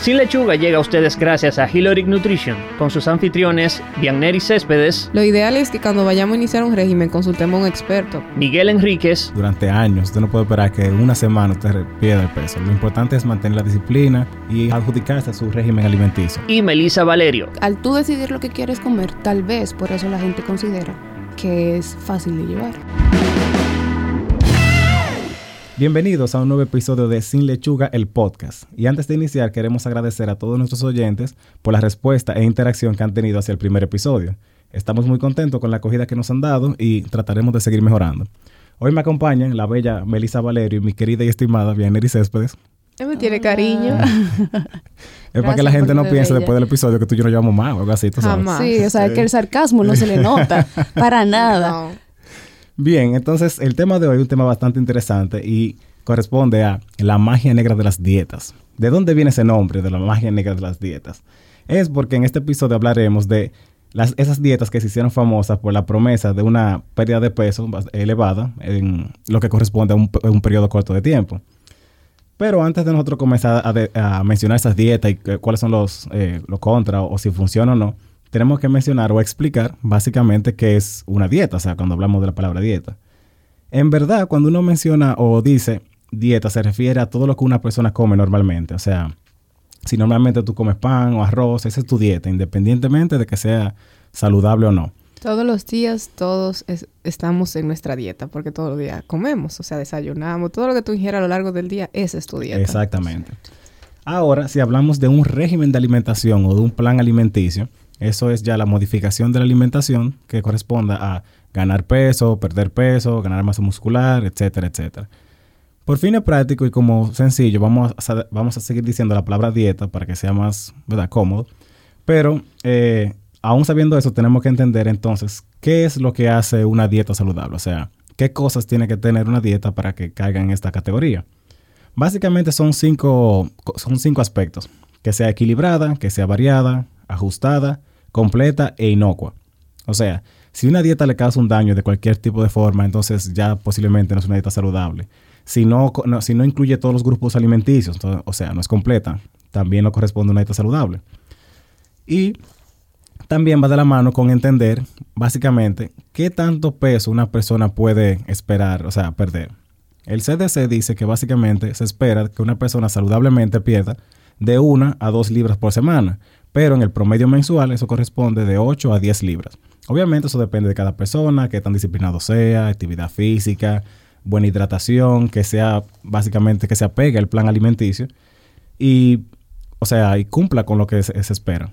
Sin Lechuga llega a ustedes gracias a Hiloric Nutrition, con sus anfitriones Bianneri Céspedes. Lo ideal es que cuando vayamos a iniciar un régimen consultemos a un experto. Miguel Enríquez. Durante años, usted no puede esperar que una semana usted pierda el peso. Lo importante es mantener la disciplina y adjudicarse a su régimen alimenticio. Y Melissa Valerio. Al tú decidir lo que quieres comer, tal vez por eso la gente considera que es fácil de llevar. Bienvenidos a un nuevo episodio de Sin Lechuga, el podcast. Y antes de iniciar, queremos agradecer a todos nuestros oyentes por la respuesta e interacción que han tenido hacia el primer episodio. Estamos muy contentos con la acogida que nos han dado y trataremos de seguir mejorando. Hoy me acompañan la bella Melissa Valerio y mi querida y estimada Vianeri Céspedes. Él me tiene cariño. es para que la gente no piense después del episodio que tú y yo nos llevamos más o algo así, tú sabes. Sí, o sea, que el sarcasmo no se le nota para nada. Bien, entonces el tema de hoy es un tema bastante interesante y corresponde a la magia negra de las dietas. ¿De dónde viene ese nombre de la magia negra de las dietas? Es porque en este episodio hablaremos de las, esas dietas que se hicieron famosas por la promesa de una pérdida de peso elevada en lo que corresponde a un, periodo corto de tiempo. Pero antes de nosotros comenzar a, mencionar esas dietas y cuáles son los, eh, los contras o si funcionan o no, tenemos que mencionar o explicar básicamente qué es una dieta, o sea, cuando hablamos de la palabra dieta. En verdad, cuando uno menciona o dice dieta, se refiere a todo lo que una persona come normalmente. O sea, si normalmente tú comes pan o arroz, esa es tu dieta, independientemente de que sea saludable o no. Todos los días, todos estamos en nuestra dieta, porque todos los días comemos, o sea, desayunamos, todo lo que tú ingieras a lo largo del día, esa es tu dieta. Exactamente. Ahora, si hablamos de un régimen de alimentación o de un plan alimenticio, eso es ya la modificación de la alimentación que corresponda a ganar peso, perder peso, ganar masa muscular, etcétera, etcétera. Por fines prácticos y como sencillo, vamos a, vamos a seguir diciendo la palabra dieta para que sea más ¿verdad? cómodo. Pero eh, aún sabiendo eso, tenemos que entender entonces qué es lo que hace una dieta saludable. O sea, qué cosas tiene que tener una dieta para que caiga en esta categoría. Básicamente son cinco, son cinco aspectos. Que sea equilibrada, que sea variada, ajustada, completa e inocua. O sea, si una dieta le causa un daño de cualquier tipo de forma, entonces ya posiblemente no es una dieta saludable. Si no, si no incluye todos los grupos alimenticios, o sea, no es completa, también no corresponde a una dieta saludable. Y también va de la mano con entender, básicamente, qué tanto peso una persona puede esperar, o sea, perder. El CDC dice que básicamente se espera que una persona saludablemente pierda de una a dos libras por semana, pero en el promedio mensual eso corresponde de 8 a 10 libras. Obviamente eso depende de cada persona, qué tan disciplinado sea, actividad física, buena hidratación, que sea básicamente que se apegue al plan alimenticio y, o sea, y cumpla con lo que se, espera.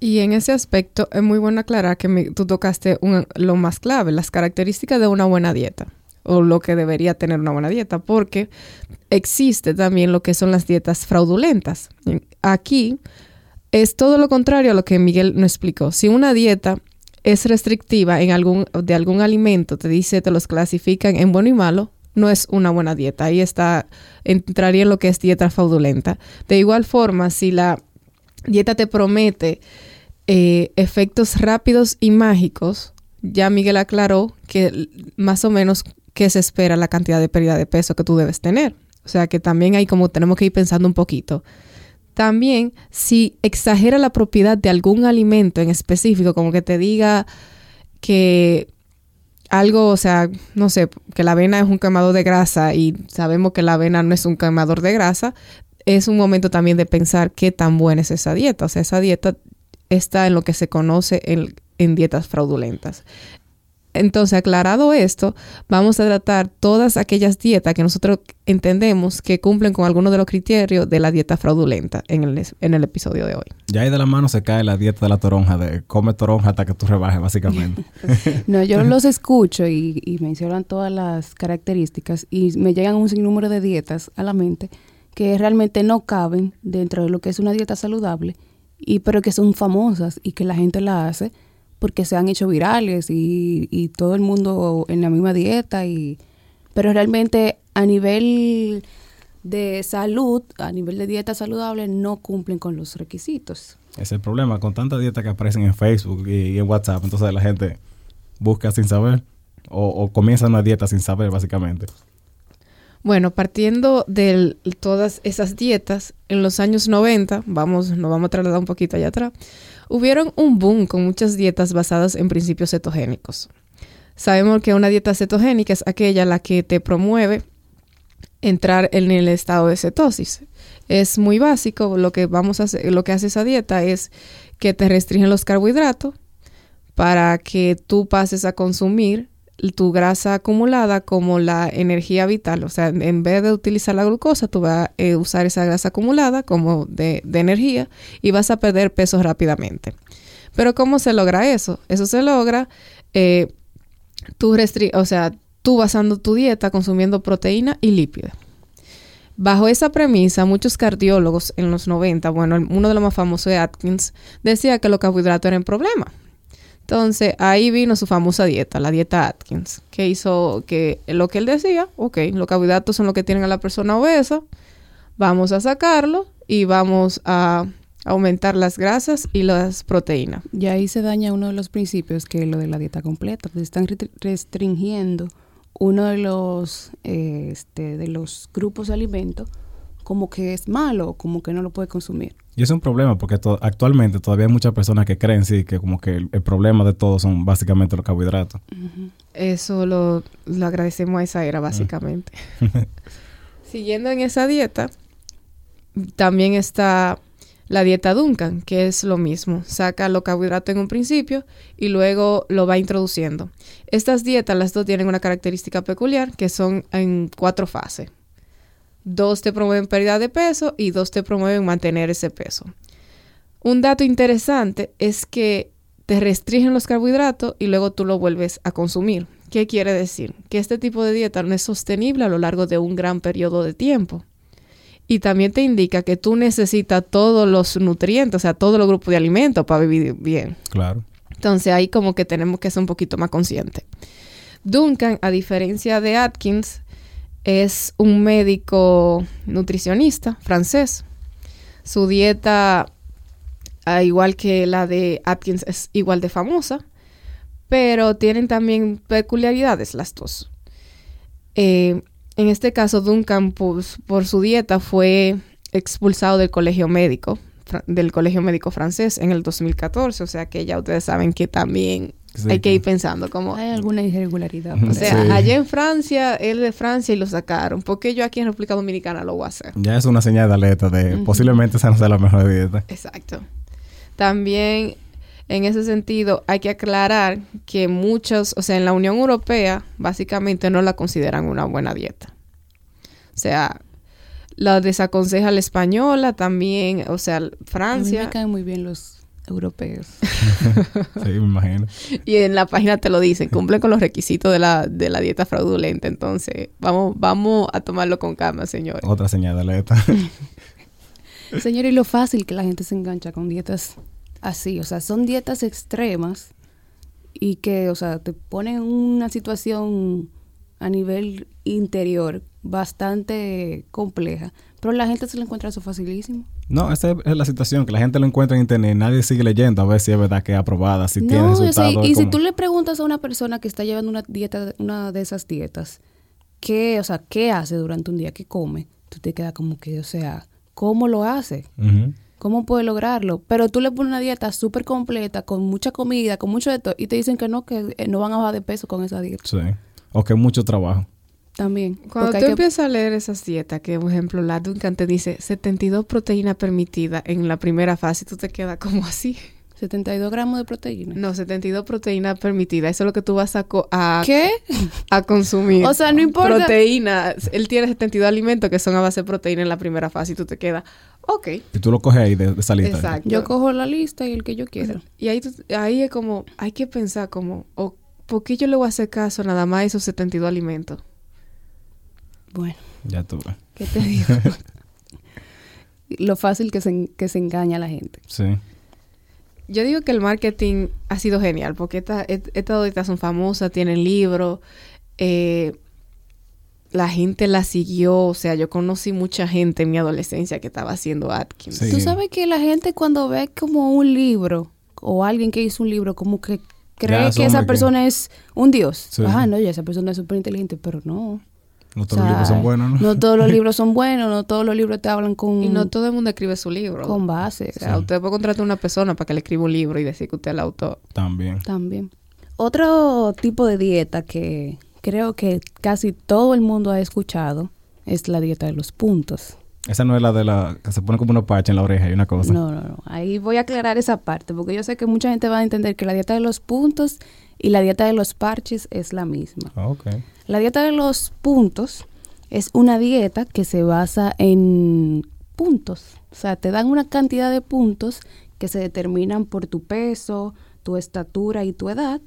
Y en ese aspecto es muy bueno aclarar que tú tocaste lo más clave, las características de una buena dieta o lo que debería tener una buena dieta, porque existe también lo que son las dietas fraudulentas. Aquí es todo lo contrario a lo que Miguel nos explicó. Si una dieta es restrictiva en algún, de algún alimento, te dice, te los clasifican en bueno y malo, no es una buena dieta. Ahí está, entraría en lo que es dieta fraudulenta. De igual forma, si la dieta te promete eh, efectos rápidos y mágicos, ya Miguel aclaró que más o menos qué se espera la cantidad de pérdida de peso que tú debes tener. O sea que también hay como tenemos que ir pensando un poquito. También, si exagera la propiedad de algún alimento en específico, como que te diga que algo, o sea, no sé, que la avena es un quemador de grasa y sabemos que la avena no es un quemador de grasa, es un momento también de pensar qué tan buena es esa dieta. O sea, esa dieta está en lo que se conoce en, en dietas fraudulentas. Entonces, aclarado esto, vamos a tratar todas aquellas dietas que nosotros entendemos que cumplen con algunos de los criterios de la dieta fraudulenta en el, en el episodio de hoy. Ya ahí de la mano se cae la dieta de la toronja, de come toronja hasta que tú rebajes, básicamente. no, yo los escucho y, y mencionan todas las características y me llegan un sinnúmero de dietas a la mente que realmente no caben dentro de lo que es una dieta saludable, y pero que son famosas y que la gente la hace porque se han hecho virales y, todo el mundo en la misma dieta y pero realmente a nivel de salud, a nivel de dieta saludable, no cumplen con los requisitos. Es el problema, con tanta dieta que aparecen en Facebook y, en WhatsApp, entonces la gente busca sin saber o, o comienza una dieta sin saber, básicamente. Bueno, partiendo de todas esas dietas, en los años 90, vamos, nos vamos a trasladar un poquito allá atrás, hubieron un boom con muchas dietas basadas en principios cetogénicos. Sabemos que una dieta cetogénica es aquella la que te promueve entrar en el estado de cetosis. Es muy básico, lo que vamos a lo que hace esa dieta es que te restringen los carbohidratos para que tú pases a consumir tu grasa acumulada como la energía vital. O sea, en vez de utilizar la glucosa, tú vas a eh, usar esa grasa acumulada como de, energía y vas a perder peso rápidamente. Pero ¿cómo se logra eso? Eso se logra eh, tú o sea, tú basando tu dieta consumiendo proteína y lípidos. Bajo esa premisa, muchos cardiólogos en los 90, bueno, uno de los más famosos de Atkins, decía que los carbohidratos eran problema. Entonces ahí vino su famosa dieta, la dieta Atkins, que hizo que lo que él decía, ok, los carbohidratos son lo que tienen a la persona obesa, vamos a sacarlo y vamos a aumentar las grasas y las proteínas. Y ahí se daña uno de los principios que es lo de la dieta completa, porque están restringiendo uno de los, eh, este, de los grupos de alimentos como que es malo, como que no lo puede consumir. Y es un problema porque actualmente todavía hay muchas personas que creen sí que como que el, problema de todo son básicamente los carbohidratos. Eso lo, agradecemos a esa era básicamente. Siguiendo en esa dieta, también está la dieta Duncan, que es lo mismo. Saca los carbohidratos en un principio y luego lo va introduciendo. Estas dietas, las dos tienen una característica peculiar, que son en cuatro fases. Dos te promueven pérdida de peso y dos te promueven mantener ese peso. Un dato interesante es que te restringen los carbohidratos y luego tú lo vuelves a consumir. ¿Qué quiere decir? Que este tipo de dieta no es sostenible a lo largo de un gran periodo de tiempo. Y también te indica que tú necesitas todos los nutrientes, o sea, todos los grupos de alimentos para vivir bien. Claro. Entonces ahí como que tenemos que ser un poquito más conscientes. Duncan, a diferencia de Atkins, es un médico nutricionista francés. Su dieta, igual que la de Atkins, es igual de famosa, pero tienen también peculiaridades las dos. Eh, en este caso, Duncan, pues, por su dieta, fue expulsado del colegio médico, del colegio médico francés en el 2014, o sea que ya ustedes saben que también hay que ir pensando como... Hay alguna irregularidad. O sea, allá en Francia, él de Francia y lo sacaron. ¿Por qué yo aquí en República Dominicana lo voy a hacer? Ya es una señal de alerta de posiblemente esa no sea la mejor dieta. Exacto. También, en ese sentido, hay que aclarar que muchos, o sea, en la Unión Europea, básicamente no la consideran una buena dieta. O sea, la desaconseja la española también, o sea, Francia. A mí me caen muy bien los europeos. sí, me imagino. Y en la página te lo dicen, cumplen con los requisitos de la, de la dieta fraudulenta. Entonces, vamos, vamos a tomarlo con calma, señor. Otra señal de alerta. señor, y lo fácil que la gente se engancha con dietas así. O sea, son dietas extremas y que, o sea, te ponen en una situación a nivel interior bastante compleja. Pero la gente se lo encuentra eso facilísimo. No, esa es la situación, que la gente lo encuentra en internet, nadie sigue leyendo a ver si es verdad que es aprobada, si tiene resultados. y si tú le preguntas a una persona que está llevando una dieta, una de esas dietas, ¿qué, o sea, qué hace durante un día, qué come? Tú te quedas como que, o sea, ¿cómo lo hace? ¿Cómo puede lograrlo? Pero tú le pones una dieta súper completa, con mucha comida, con mucho de todo, y te dicen que no, que eh, no van a bajar de peso con esa dieta. Sí. O que mucho trabajo. También. Cuando tú empiezas a leer esas dietas, que por ejemplo la Duncan te dice 72 proteínas permitidas en la primera fase, tú te quedas como así. 72 gramos de proteína. No, 72 proteínas permitidas. Eso es lo que tú vas a, a, ¿Qué? a consumir. o sea, no importa. Proteína. Él tiene 72 alimentos que son a base de proteína en la primera fase y tú te quedas, ok. Y tú lo coges ahí de, esa lista. Exacto. Yo cojo la lista y el que yo quiero. Y ahí, ahí es como, hay que pensar como, ¿por qué yo le voy a hacer caso nada más a esos 72 alimentos? Bueno. Ya tuve. ¿Qué te digo? Lo fácil que se, que se engaña a la gente. Sí. Yo digo que el marketing ha sido genial porque estas esta son famosas, tienen libros. Eh, la gente la siguió, o sea, yo conocí mucha gente en mi adolescencia que estaba haciendo Atkins. Tú sabes que la gente cuando ve como un libro o alguien que hizo un libro, como que cree que esa persona es un dios. Ah, no, ya esa persona es súper inteligente, pero no. No todos los libros son buenos, ¿no? No todos los libros son buenos, no todos los libros te hablan con... Y no todo el mundo escribe su libro. Con base. O sea, usted puede contratar a una persona para que le escriba un libro y decir que usted es el autor. También. También. Otro tipo de dieta que creo que casi todo el mundo ha escuchado es la dieta de los puntos. Esa no es la de la que se pone como una parche en la oreja y una cosa. No, no, no. Ahí voy a aclarar esa parte porque yo sé que mucha gente va a entender que la dieta de los puntos y la dieta de los parches es la misma. Ah, ok. La dieta de los puntos es una dieta que se basa en puntos. O sea, te dan una cantidad de puntos que se determinan por tu peso, tu estatura y tu edad.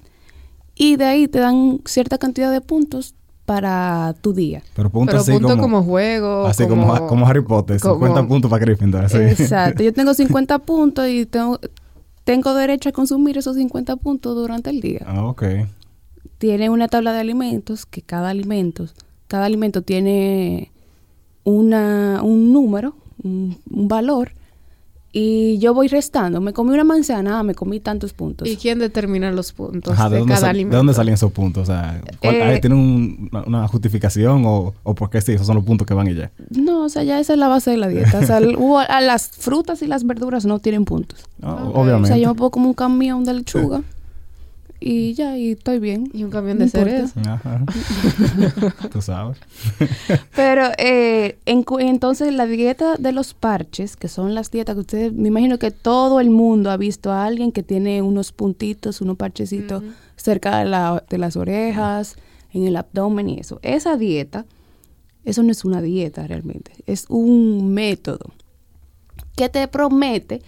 Y de ahí te dan cierta cantidad de puntos para tu día. Pero puntos Pero así punto como, como, juego. así como, como, Harry Potter, como- 50 puntos para Gryffindor. Exacto. Yo tengo 50 puntos y tengo, tengo derecho a consumir esos 50 puntos durante el día. Ah, ok. Tiene una tabla de alimentos que cada alimento, cada alimento tiene una, un número, un, un valor, y yo voy restando. Me comí una manzana, ah, me comí tantos puntos. ¿Y quién determina los puntos Ajá, ¿de, cada alimento? ¿de dónde salen esos puntos? O sea, ¿cuál- Eh, ahí ¿tiene un- una, justificación o, o por qué sí? Esos son los puntos que van y ya. No, o sea, ya esa es la base de la dieta. O sea, el- hubo- a las frutas y las verduras no tienen puntos. Ah, Ok. O Obviamente. sea, yo me pongo como un camión de lechuga y ya, y estoy bien. Y un camión No de cereza. Ajá. Tú sabes. Pero eh, en entonces la dieta de los parches, que son las dietas que ustedes, me imagino que todo el mundo ha visto a alguien que tiene unos puntitos, unos parchecitos cerca de, la- de las orejas, en el abdomen y eso. Esa dieta, eso no es una dieta realmente, es un método que te promete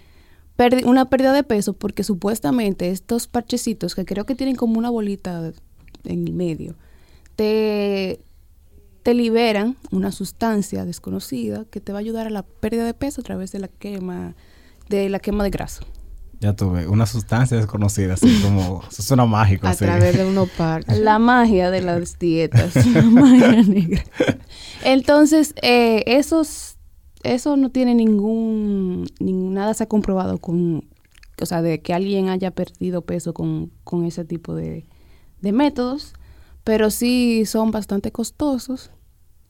una pérdida de peso porque supuestamente estos parchecitos, que creo que tienen como una bolita en el medio, te, te liberan una sustancia desconocida que te va a ayudar a la pérdida de peso a través de la quema de la quema de grasa. Ya tuve una sustancia desconocida, así como. Eso suena mágico. A así. través de unos parches. La magia de las dietas, la magia negra. Entonces, eh, esos, eso no tiene ningún, ningún- nada se ha comprobado con, o sea, de que alguien haya perdido peso con, con ese tipo de, de métodos, pero sí son bastante costosos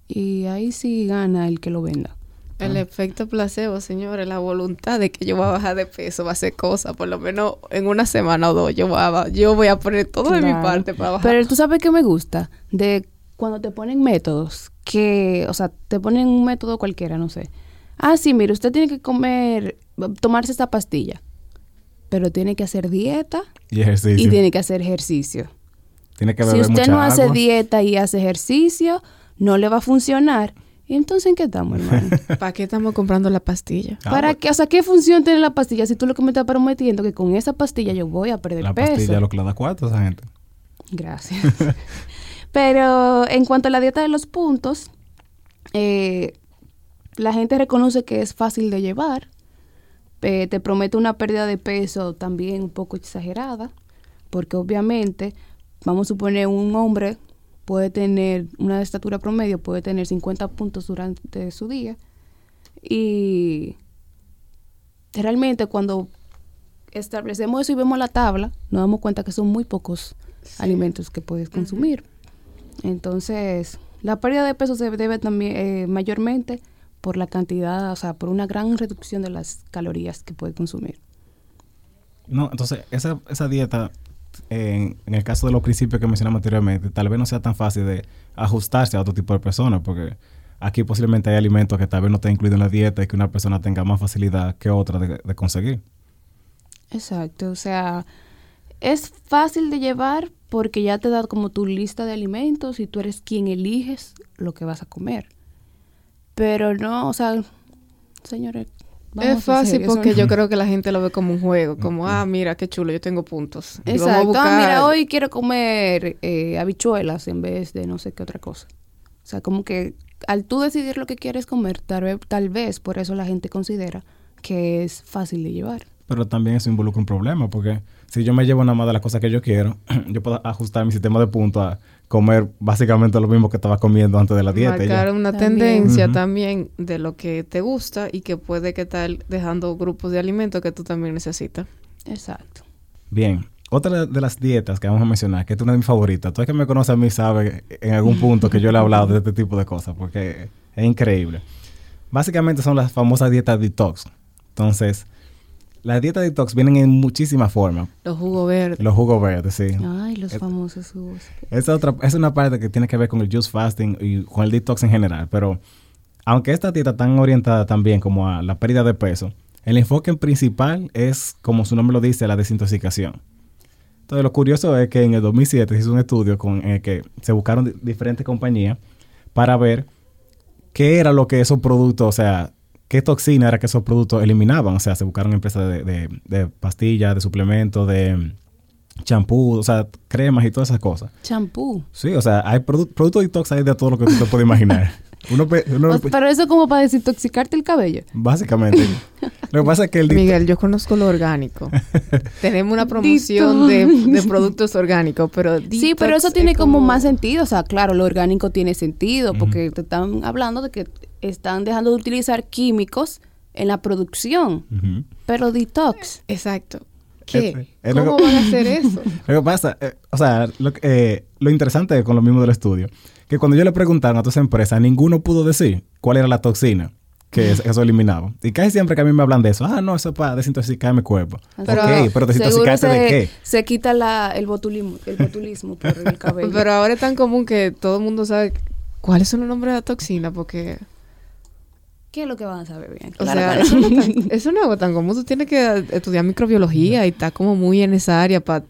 y ahí sí gana el que lo venda. El efecto placebo, señores, la voluntad de que yo voy a bajar de peso va a ser cosa, por lo menos en una semana o dos, yo voy a, yo voy a poner todo de mi parte para bajar. Pero tú sabes que me gusta de cuando te ponen métodos que, o sea, te ponen un método cualquiera, no sé. Ah, sí, mire, usted tiene que comer, tomarse esta pastilla, pero tiene que hacer dieta Y ejercicio. y tiene que hacer ejercicio. Tiene que Si beber usted mucha no hace dieta y hace ejercicio, no le va a funcionar. ¿Y entonces en qué estamos, hermano? ¿Para qué estamos comprando la pastilla? Ah, ¿Para pues, qué? O sea, ¿qué función tiene la pastilla si tú lo que me estás prometiendo que con esa pastilla yo voy a perder La peso? pastilla es lo que le da cuarto esa gente. Gracias. Pero en cuanto a la dieta de los puntos, eh, la gente reconoce que es fácil de llevar. eh, te promete una pérdida de peso también un poco exagerada, porque obviamente, vamos a suponer, un hombre puede tener una estatura promedio, puede tener 50 puntos durante su día. Y realmente cuando establecemos eso y vemos la tabla, nos damos cuenta que son muy pocos alimentos que puedes consumir. Entonces, la pérdida de peso se debe también eh, mayormente por la cantidad, o sea, por una gran reducción de las calorías que puedes consumir. No, entonces, esa, esa dieta, en, en el caso de los principios que mencionamos anteriormente, tal vez no sea tan fácil de ajustarse a otro tipo de personas, porque aquí posiblemente hay alimentos que tal vez no estén incluidos en la dieta y que una persona tenga más facilidad que otra de, de conseguir. Exacto, o sea, es fácil de llevar porque ya te da como tu lista de alimentos y tú eres quien eliges lo que vas a comer. Pero no, o sea, señores, vamos es a fácil porque no- yo creo que la gente lo ve como un juego, como, ah, mira, qué chulo, yo tengo puntos. Vamos a Exacto. Ah, mira, hoy quiero comer eh, habichuelas en vez de no sé qué otra cosa. O sea, como que al tú decidir lo que quieres comer, tal vez, tal vez por eso la gente considera que es fácil de llevar. Pero también eso involucra un problema, porque si yo me llevo nada más de las cosas que yo quiero, yo puedo ajustar mi sistema de puntos a comer básicamente lo mismo que estaba comiendo antes de la dieta. marcar una También. tendencia también de lo que te gusta y que puede que estar dejando grupos de alimentos que tú también necesitas. Exacto. Bien, otra de las dietas que vamos a mencionar, que es una de mis favoritas, todo el que me conoce a mí sabe en algún punto que yo le he hablado de este tipo de cosas, porque es increíble. Básicamente son las famosas dietas detox. Entonces, las dietas detox vienen en muchísimas formas. Los jugos verdes. Los jugos verdes, sí. Ay, los famosos jugos. Esa otra, es una parte que tiene que ver con el juice fasting y con el detox en general. Pero aunque esta dieta tan orientada también como a la pérdida de peso, el enfoque principal es, como su nombre lo dice, la desintoxicación. Entonces lo curioso es que en el 2007 se hizo un estudio con en el que se buscaron di- diferentes compañías para ver qué era lo que esos productos, o sea, qué toxina era que esos productos eliminaban. O sea, se buscaron empresas de, de, de pastillas, de suplementos, de champú, o sea, cremas y todas esas cosas. Champú. Sí, o sea, hay produ- productos detox hay de todo lo que tú te puedes imaginar. Uno, uno- O- pero eso como para desintoxicarte el cabello. básicamente. Lo que pasa es que el. Miguel, yo conozco lo orgánico. Tenemos una promoción de, de productos orgánicos, pero Sí, pero eso tiene es como más sentido. O sea, claro, lo orgánico tiene sentido porque te están hablando de que están dejando de utilizar químicos en la producción. Pero detox. Exacto. ¿Qué? Es- es lo ¿Cómo que- van a hacer eso? Lo que pasa, eh, o sea, lo, que- eh, lo interesante con lo mismo del estudio, que cuando yo le preguntaron a otras empresas, ninguno pudo decir cuál era la toxina que es- eso eliminaba. Y casi siempre que a mí me hablan de eso, ah, no, eso es para desintoxicar mi cuerpo. Pero ok, pero desintoxicarte de qué? Se quita la, el, botulismo, el botulismo por el cabello. Pero ahora es tan común que todo el mundo sabe cuáles son los nombres de la toxina, porque, ¿Qué es lo que van a saber bien? o Claro, sea, claro. eso no, es tan- eso no es algo tan común. Tú tienes que estudiar microbiología y está como muy en esa área para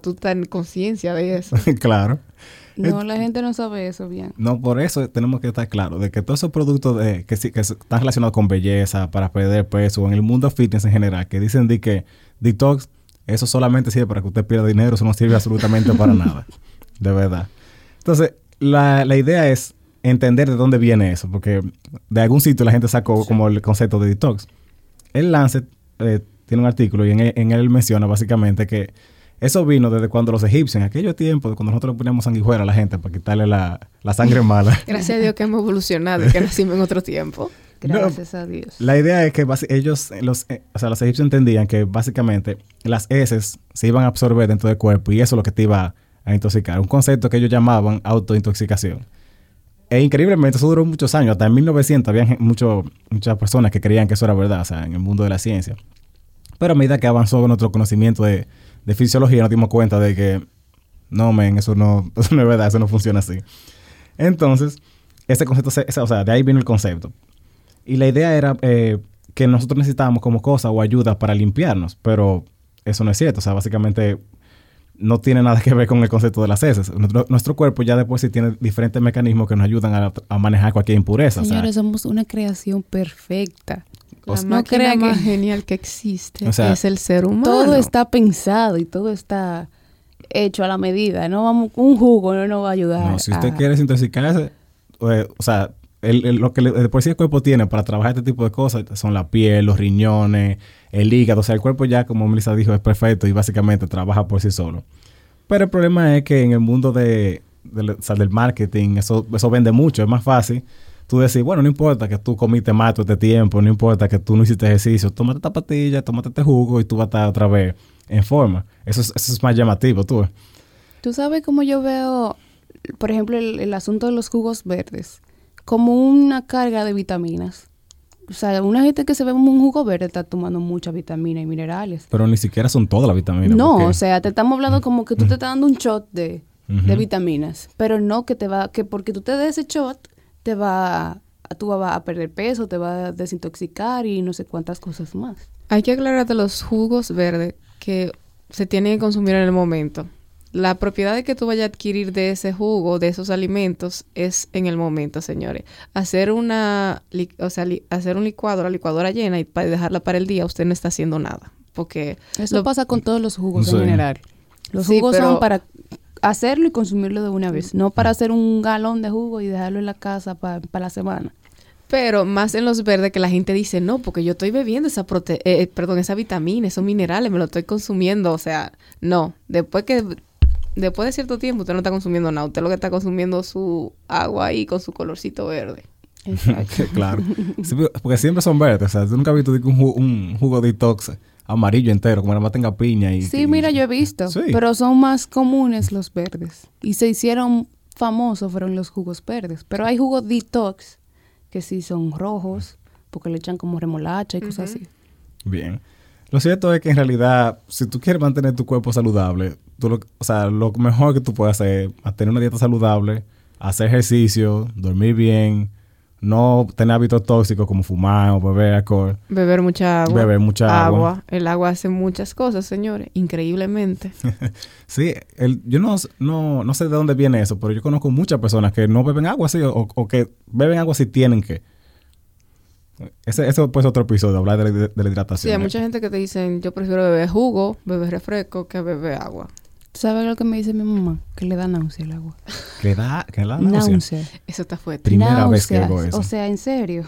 tú estar en conciencia de eso. claro. No, la gente no sabe eso bien. No, por eso tenemos que estar claros de que todos esos productos de, que, sí- que están relacionados con belleza, para perder peso, en el mundo fitness en general, que dicen de que detox, eso solamente sirve para que usted pierda dinero, eso no sirve absolutamente para nada. De verdad. Entonces, la, la idea es entender de dónde viene eso, porque de algún sitio la gente sacó como el concepto de detox. El Lancet eh, tiene un artículo y en él, en él menciona básicamente que eso vino desde cuando los egipcios, en aquellos tiempos, cuando nosotros le poníamos sanguijuela a la gente para quitarle la, la sangre mala. Gracias a Dios que hemos evolucionado y que nacimos en otro tiempo. Gracias a Dios. La idea es que ellos, los, eh, o sea, los egipcios entendían que básicamente las heces se iban a absorber dentro del cuerpo y eso es lo que te iba a intoxicar. Un concepto que ellos llamaban autointoxicación. E increíblemente eso duró muchos años. Hasta en 1900 había mucho- muchas personas que creían que eso era verdad, o sea, en el mundo de la ciencia. Pero a medida que avanzó nuestro conocimiento de, de fisiología, nos dimos cuenta de que no, men, eso no, es verdad, eso no funciona así. Entonces, ese concepto, se- o sea, de ahí vino el concepto. Y la idea era eh, que nosotros necesitábamos como cosa o ayuda para limpiarnos, pero eso no es cierto. O sea, básicamente no tiene nada que ver con el concepto de las heces. Nuestro, nuestro cuerpo ya después sí tiene diferentes mecanismos que nos ayudan a, a manejar cualquier impureza. o sea, Señores, somos una creación perfecta. La O sea, no máquina crean que- más genial que existe O sea, es el ser humano. Todo está pensado y todo está hecho a la medida. No vamos, un jugo no nos va a ayudar. no, si usted a- quiere desintoxicarse, eh, o sea, el- el- lo que sí el cuerpo tiene para trabajar este tipo de cosas son la piel, los riñones, el hígado. O sea, el cuerpo ya, como Melissa dijo, es perfecto y básicamente trabaja por sí solo. Pero el problema es que en el mundo de, del- marketing, eso, eso vende mucho. Es más fácil tú decir, bueno, no importa que tú comiste más todo este tiempo, no importa que tú no hiciste ejercicio, tómate esta pastilla, tómate este jugo y tú vas a estar otra vez en forma. Eso es, eso es más llamativo, tú. Tú sabes cómo yo veo, por ejemplo, el, el asunto de los jugos verdes, como una carga de vitaminas. O sea, una gente que se ve como un jugo verde está tomando muchas vitaminas y minerales. Pero ni siquiera son todas las vitaminas. no, porque- o sea, te estamos hablando como que tú te estás dando un shot de, vitaminas, pero no que te va, que porque tú te des ese shot, te va, a- tú vas a perder peso, te va a desintoxicar y no sé cuántas cosas más. Hay que aclarar de los jugos verdes que se tienen que consumir en el momento. La propiedad de que tú vayas a adquirir de ese jugo, de esos alimentos, es en el momento, señores. Hacer una, o sea, hacer un licuado, la licuadora llena y para dejarla para el día, usted no está haciendo nada. Porque Eso lo- pasa con todos los jugos Sí. en general. Los Sí, jugos pero- son para hacerlo y consumirlo de una vez, no para hacer un galón de jugo y dejarlo en la casa para la semana. Pero más en los verdes que la gente dice, no, porque yo estoy bebiendo esa prote eh, perdón, esa vitamina, esos minerales, me lo estoy consumiendo. O sea, no. Después que después de cierto tiempo usted no está consumiendo nada. Usted lo que está consumiendo es su agua ahí con su colorcito verde. Exacto. claro. Sí, porque siempre son verdes. O sea, tú nunca has visto un, jugo, un jugo detox amarillo entero, como nada más tenga piña y... Sí, y- mira, yo he visto, Sí. pero son más comunes los verdes. Y se hicieron famosos fueron los jugos verdes. Pero hay jugos detox que sí son rojos, porque le echan como remolacha y cosas así. Bien. Lo cierto es que en realidad, si tú quieres mantener tu cuerpo saludable, tú lo, o sea, lo mejor que tú puedes hacer es mantener una dieta saludable, hacer ejercicio, dormir bien, no tener hábitos tóxicos como fumar o beber alcohol. Beber mucha agua. Beber mucha agua. El agua hace muchas cosas, señores, increíblemente. Sí, el, yo no, no, no sé de dónde viene eso, pero yo conozco muchas personas que no beben agua así o, o que beben agua si tienen que. Ese, eso puede ser otro episodio, hablar de la, de la Sí, hidratación. hay mucha gente que te dicen, yo prefiero beber jugo, beber refresco que beber agua. ¿Tú sabes lo que me dice mi mamá? Que le da náusea el agua. Que da, que da náusea. Náusea. Eso está fuerte. Primera vez que oigo eso. O sea, en serio.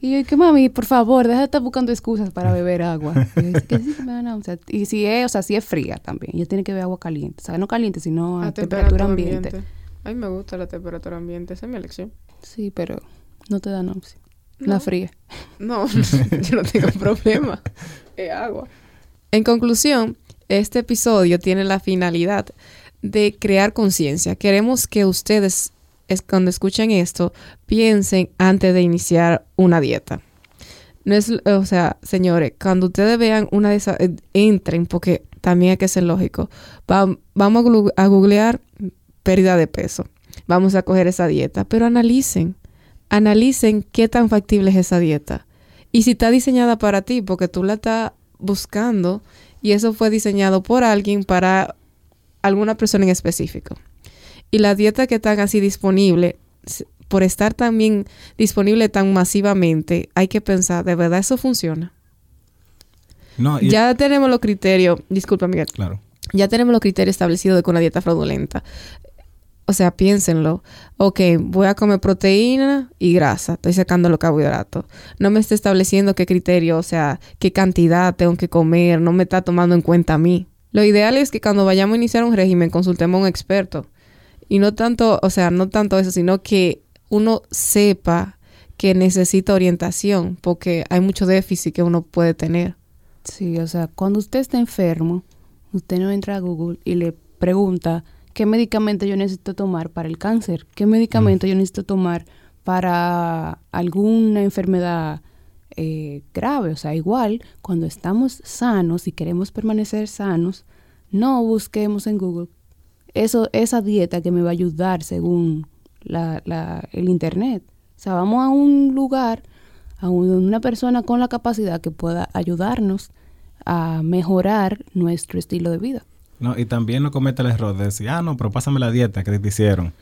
Y yo, que mami, por favor, deja de estar buscando excusas para beber agua. Y yo, que sí, que me da náusea. Y si es, o sea, si es fría también. Ella tiene que beber agua caliente. O sea, no caliente, sino a, temperatura ambiente. A mí me gusta la temperatura ambiente, esa es mi elección. Sí, pero no te da náusea. No. La fría. No, yo no tengo problema. Es agua. En conclusión, este episodio tiene la finalidad de crear conciencia. Queremos que ustedes, es, cuando escuchen esto, piensen antes de iniciar una dieta. No es, o sea, señores, cuando ustedes vean una de esas, eh, entren, porque también hay que ser lógico. Va- vamos a googlear pérdida de peso. Vamos a coger esa dieta, pero analicen analicen qué tan factible es esa dieta. Y si está diseñada para ti, porque tú la estás buscando y eso fue diseñado por alguien para alguna persona en específico. Y las dietas que están así disponibles, s- por estar también disponible tan masivamente, hay que pensar, ¿de verdad eso funciona? No, y- Ya tenemos los criterios, disculpa Miguel, Claro. ya tenemos los criterios establecidos de con una dieta fraudulenta. O sea, piénsenlo. Ok, voy a comer proteína y grasa. Estoy sacando los carbohidratos. No me está estableciendo qué criterio, o sea, qué cantidad tengo que comer. No me está tomando en cuenta a mí. Lo ideal es que cuando vayamos a iniciar un régimen consultemos a un experto. Y no tanto, o sea, no tanto eso, sino que uno sepa que necesita orientación, porque hay mucho déficit que uno puede tener. Sí, o sea, cuando usted está enfermo, usted no entra a Google y le pregunta qué medicamento yo necesito tomar para el cáncer, qué medicamento yo necesito tomar para alguna enfermedad eh, grave. O sea, igual, cuando estamos sanos y queremos permanecer sanos, no busquemos en Google eso, esa dieta que me va a ayudar según la, la- el Internet. O sea, vamos a un lugar, a un- una persona con la capacidad que pueda ayudarnos a mejorar nuestro estilo de vida. No, y también no cometa el error de decir, ah, no, pero pásame la dieta que te hicieron.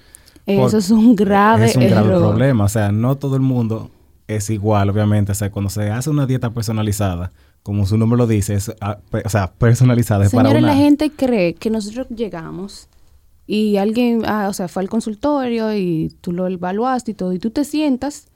Eso es un grave es un grave problema. O sea, no todo el mundo es igual, obviamente. O sea, cuando se hace una dieta personalizada, como su nombre lo dice, es, ah, o sea, personalizada. Es para Señores, una... la gente cree que nosotros llegamos y alguien, ah, o sea, fue al consultorio y tú lo evaluaste y todo, y tú te sientas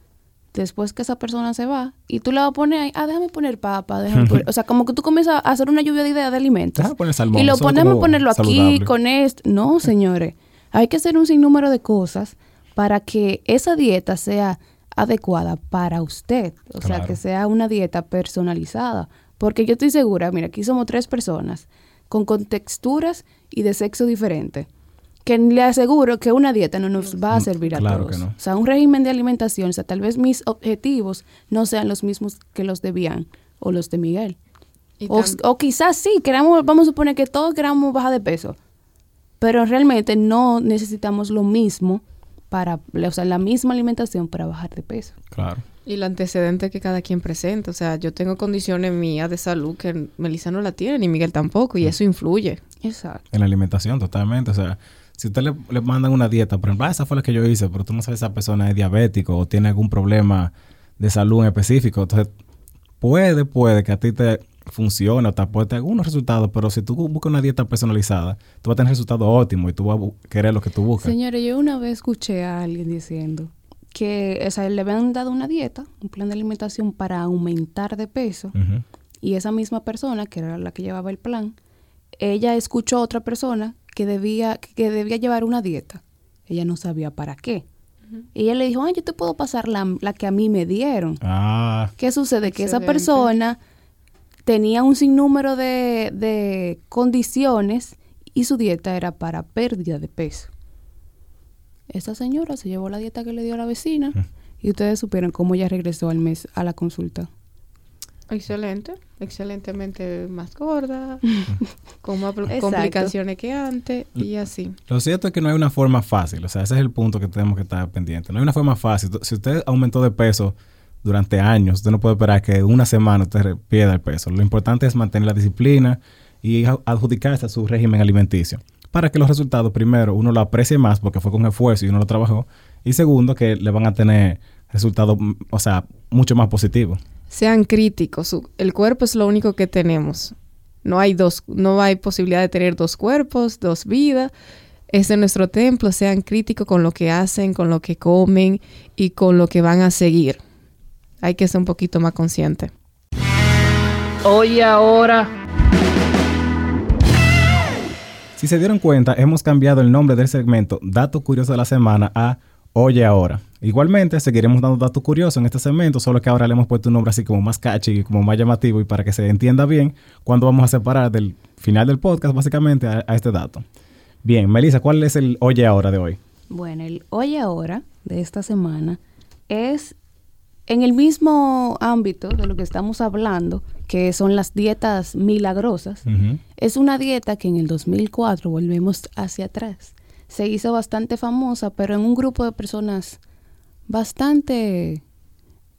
después que esa persona se va y tú le vas a poner ahí, ah, déjame poner papa, déjame poner, o sea, como que tú comienzas a hacer una lluvia de ideas de alimentos. Déjame poner salmón, y lo ponemos a ponerlo aquí saludable. con esto. No, señores, hay que hacer un sinnúmero de cosas para que esa dieta sea adecuada para usted, o sea, que sea una dieta personalizada, porque yo estoy segura, mira, aquí somos tres personas con contexturas y de sexo diferente, que le aseguro que una dieta no nos va a servir a Claro todos. que no. O sea, un régimen de alimentación, o sea, tal vez mis objetivos no sean los mismos que los de Bian o los de Miguel. O, quizás sí, queramos, vamos a suponer que todos queramos bajar de peso, pero realmente no necesitamos lo mismo para, o sea, la misma alimentación para bajar de peso. Claro. Y los antecedentes que cada quien presenta. O sea, yo tengo condiciones mías de salud que Melissa no la tiene, ni Miguel tampoco, y eso influye. Exacto. En la alimentación, totalmente. O sea, si usted le, le mandan una dieta, por ejemplo, ah, esa fue la que yo hice, pero tú no sabes si esa persona es diabético o tiene algún problema de salud en específico. Entonces, puede, puede que a ti te funcione o te aporte algunos resultados, pero si tú buscas una dieta personalizada, tú vas a tener resultados óptimos y tú vas a querer lo que tú buscas. Señores, yo una vez escuché a alguien diciendo que, o sea, le habían dado una dieta, un plan de alimentación para aumentar de peso, y esa misma persona, que era la que llevaba el plan, ella escuchó a otra persona que debía, que debía llevar una dieta. Ella no sabía para qué. Y ella le dijo, ay, yo te puedo pasar la, la que a mí me dieron. Ah, ¿Qué sucede? Que esa persona tenía un sinnúmero de, de condiciones y su dieta era para pérdida de peso. Esta señora se llevó la dieta que le dio la vecina y ustedes supieron cómo ella regresó al mes a la consulta. Excelente, excelentemente más gorda, con más complicaciones que antes y así. Lo cierto es que no hay una forma fácil, o sea, ese es el punto que tenemos que estar pendientes. No hay una forma fácil. Si usted aumentó de peso durante años, usted no puede esperar que una semana usted pierda el peso. Lo importante es mantener la disciplina y adjudicarse a su régimen alimenticio. Para que los resultados, primero, uno lo aprecie más porque fue con esfuerzo y uno lo trabajó. Y segundo, que le van a tener resultados, mm, o sea, mucho más positivos. Sean críticos, el cuerpo es lo único que tenemos. No hay dos, no hay posibilidad de tener dos cuerpos, dos vidas. Este es nuestro templo, sean críticos con lo que hacen, con lo que comen y con lo que van a seguir. Hay que ser un poquito más consciente. Oye ahora. Si se dieron cuenta, hemos cambiado el nombre del segmento Dato Curioso de la Semana a Oye Ahora. Igualmente, seguiremos dando datos curiosos en este segmento, solo que ahora le hemos puesto un nombre así como más catchy y como más llamativo y para que se entienda bien cuando vamos a separar del final del podcast, básicamente, a, a este dato. Bien, Melissa, ¿cuál es el Oye Ahora de hoy? Bueno, el hoy ahora de esta semana es en el mismo ámbito de lo que estamos hablando, que son las dietas milagrosas. Es una dieta que en el 2004, volvemos hacia atrás, se hizo bastante famosa, pero en un grupo de personas bastante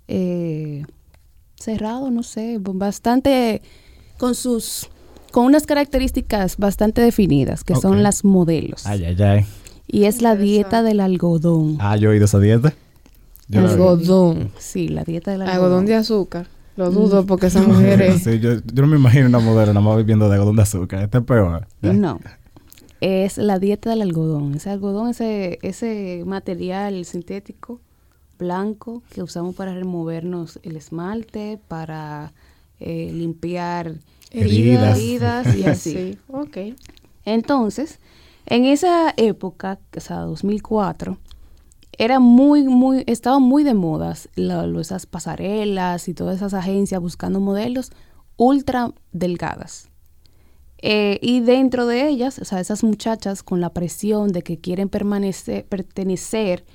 eh, cerrado, no sé, bastante con sus con unas características bastante definidas, que son las modelos. Ay, ay, ay. Y es la dieta del algodón. Ah, yo he oído esa dieta. Yo. Algodón. Sí, la dieta del algodón. Algodón de azúcar. Lo dudo porque esas mujeres... Sí, yo, yo no me imagino una modelo nada más viviendo de algodón de azúcar. Este es peor. No. Es la dieta del algodón. Ese algodón, ese, ese material sintético blanco que usamos para removernos el esmalte, para eh, limpiar Heridas. heridas y así. Sí, ok. Entonces, en esa época, o sea, 2004, era muy, muy, estaba muy de modas la- esas pasarelas y todas esas agencias buscando modelos ultra delgadas. Eh, y dentro de ellas, o sea, esas muchachas con la presión de que quieren permanecer, pertenecer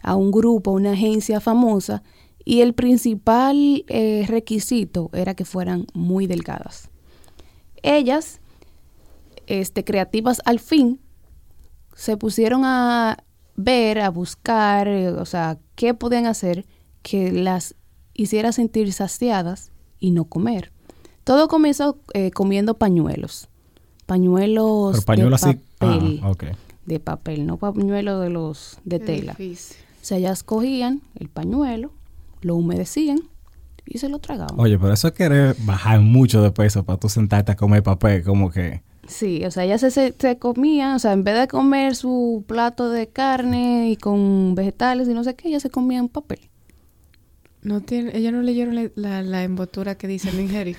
a un grupo, a una agencia famosa, y el principal eh, requisito era que fueran muy delgadas. Ellas, este, creativas al fin, se pusieron a ver, a buscar, eh, o sea, qué podían hacer que las hiciera sentir saciadas y no comer. Todo comenzó comiendo pañuelos. Pañuelos Pero pañuelo de así. papel. Ah. De papel, no pañuelos de los de Qué tela. difícil. O sea, ellas cogían el pañuelo, lo humedecían y se lo tragaban. Oye, pero eso es querer bajar mucho de peso para tú sentarte a comer papel, como que... Sí, o sea, ellas se, se, se comían, o sea, en vez de comer su plato de carne y con vegetales y no sé qué, ellas se comían papel. No tiene, ellos no leyeron la, la, la envoltura que dice no ingerir.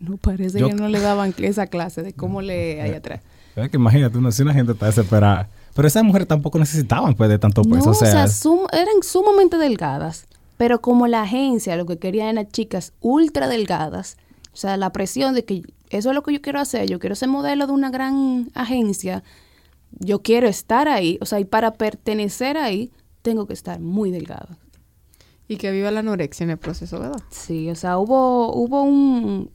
No parece Yo- que no le daban esa clase de cómo le hay atrás. Es que imagínate, uno, si una gente está desesperada. Pero esas mujeres tampoco necesitaban pues de tanto peso. No, o sea, sum- eran sumamente delgadas, pero como la agencia lo que querían eran chicas ultra delgadas, o sea, la presión de que eso es lo que yo quiero hacer, yo quiero ser modelo de una gran agencia, yo quiero estar ahí, o sea, y para pertenecer ahí, tengo que estar muy delgada. Y que viva la anorexia en el proceso, ¿verdad? Sí, o sea, hubo, hubo un...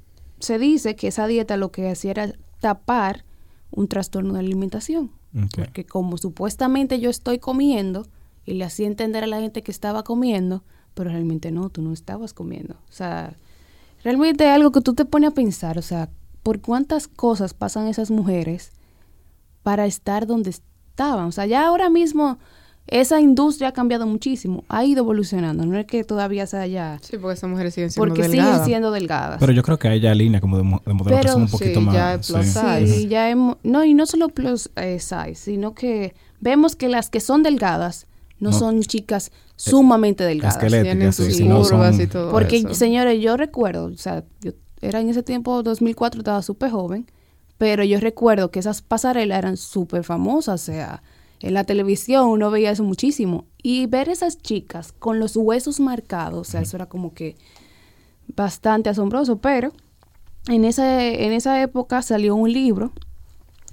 Se dice que esa dieta lo que hacía era tapar un trastorno de alimentación. Porque como supuestamente yo estoy comiendo y le hacía entender a la gente que estaba comiendo, pero realmente no, tú no estabas comiendo. O sea, realmente es algo que tú te pones a pensar, o sea, por cuántas cosas pasan esas mujeres para estar donde estaban. O sea, ya ahora mismo esa industria ha cambiado muchísimo, ha ido evolucionando, no es que todavía se haya... Sí, porque esas mujeres siguen siendo Porque delgadas. siguen siendo delgadas. Pero yo creo que hay ya línea como de, de modelo que Pero son un poquito sí, más... ya es plus sí. size. Sí, ya hemos, no, y no solo plus eh, size, sino que vemos que las que son delgadas no, No. son chicas sumamente delgadas. esqueléticas, sí, son- y todo Porque, eso. señores, yo recuerdo, o sea, yo era en ese tiempo, 2004, estaba súper joven, pero yo recuerdo que esas pasarelas eran súper famosas, o sea, en la televisión uno veía eso muchísimo. Y ver esas chicas con los huesos marcados, o sea, eso era como que bastante asombroso, pero en esa, en esa época salió un libro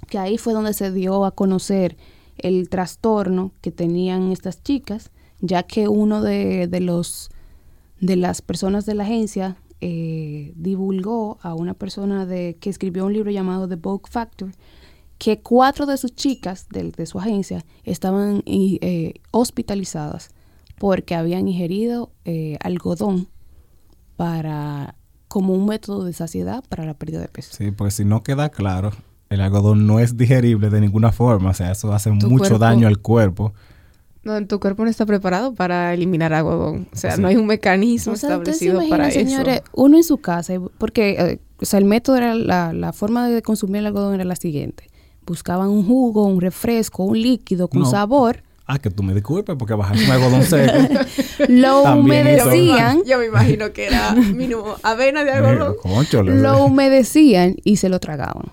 que ahí fue donde se dio a conocer el trastorno que tenían estas chicas, ya que uno de, de los de las personas de la agencia eh, divulgó a una persona de, que escribió un libro llamado The Vogue Factor, que cuatro de sus chicas de, de su agencia estaban eh, hospitalizadas porque habían ingerido eh, algodón para como un método de saciedad para la pérdida de peso. Sí, porque si no queda claro, el algodón no es digerible de ninguna forma, o sea, eso hace Tu mucho cuerpo- daño al cuerpo. No, tu cuerpo no está preparado para eliminar algodón. O sea, Sí. no hay un mecanismo O sea, ustedes se establecido para eso. señores, uno en su casa, y- porque eh, o sea, el método era la, la forma de consumir el algodón era la siguiente. Buscaban un jugo, un refresco, un líquido con No. sabor, Ah, que tú me disculpes porque bajaste un algodón seco. lo humedecían, Yo me imagino que era mínimo avena de algodón. lo humedecían y se lo tragaban.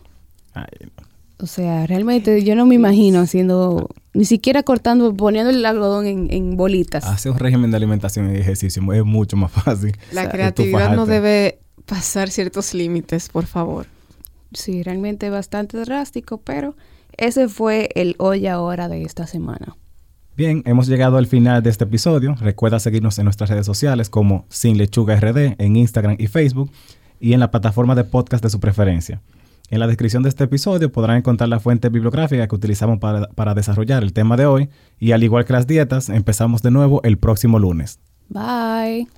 Ay, no. O sea, realmente yo no me imagino haciendo, ni siquiera cortando, poniendo el algodón en, en bolitas. Hacer un régimen de alimentación y ejercicio es mucho más fácil. La O sea, creatividad no debe pasar ciertos límites, por favor. Sí, realmente bastante drástico, pero ese fue el hoy ahora de esta semana. Bien, hemos llegado al final de este episodio. Recuerda seguirnos en nuestras redes sociales como Sin Lechuga RD en Instagram y Facebook y en la plataforma de podcast de su preferencia. En la descripción de este episodio podrán encontrar la fuente bibliográfica que utilizamos para, para desarrollar el tema de hoy y al igual que las dietas, empezamos de nuevo el próximo lunes. Bye.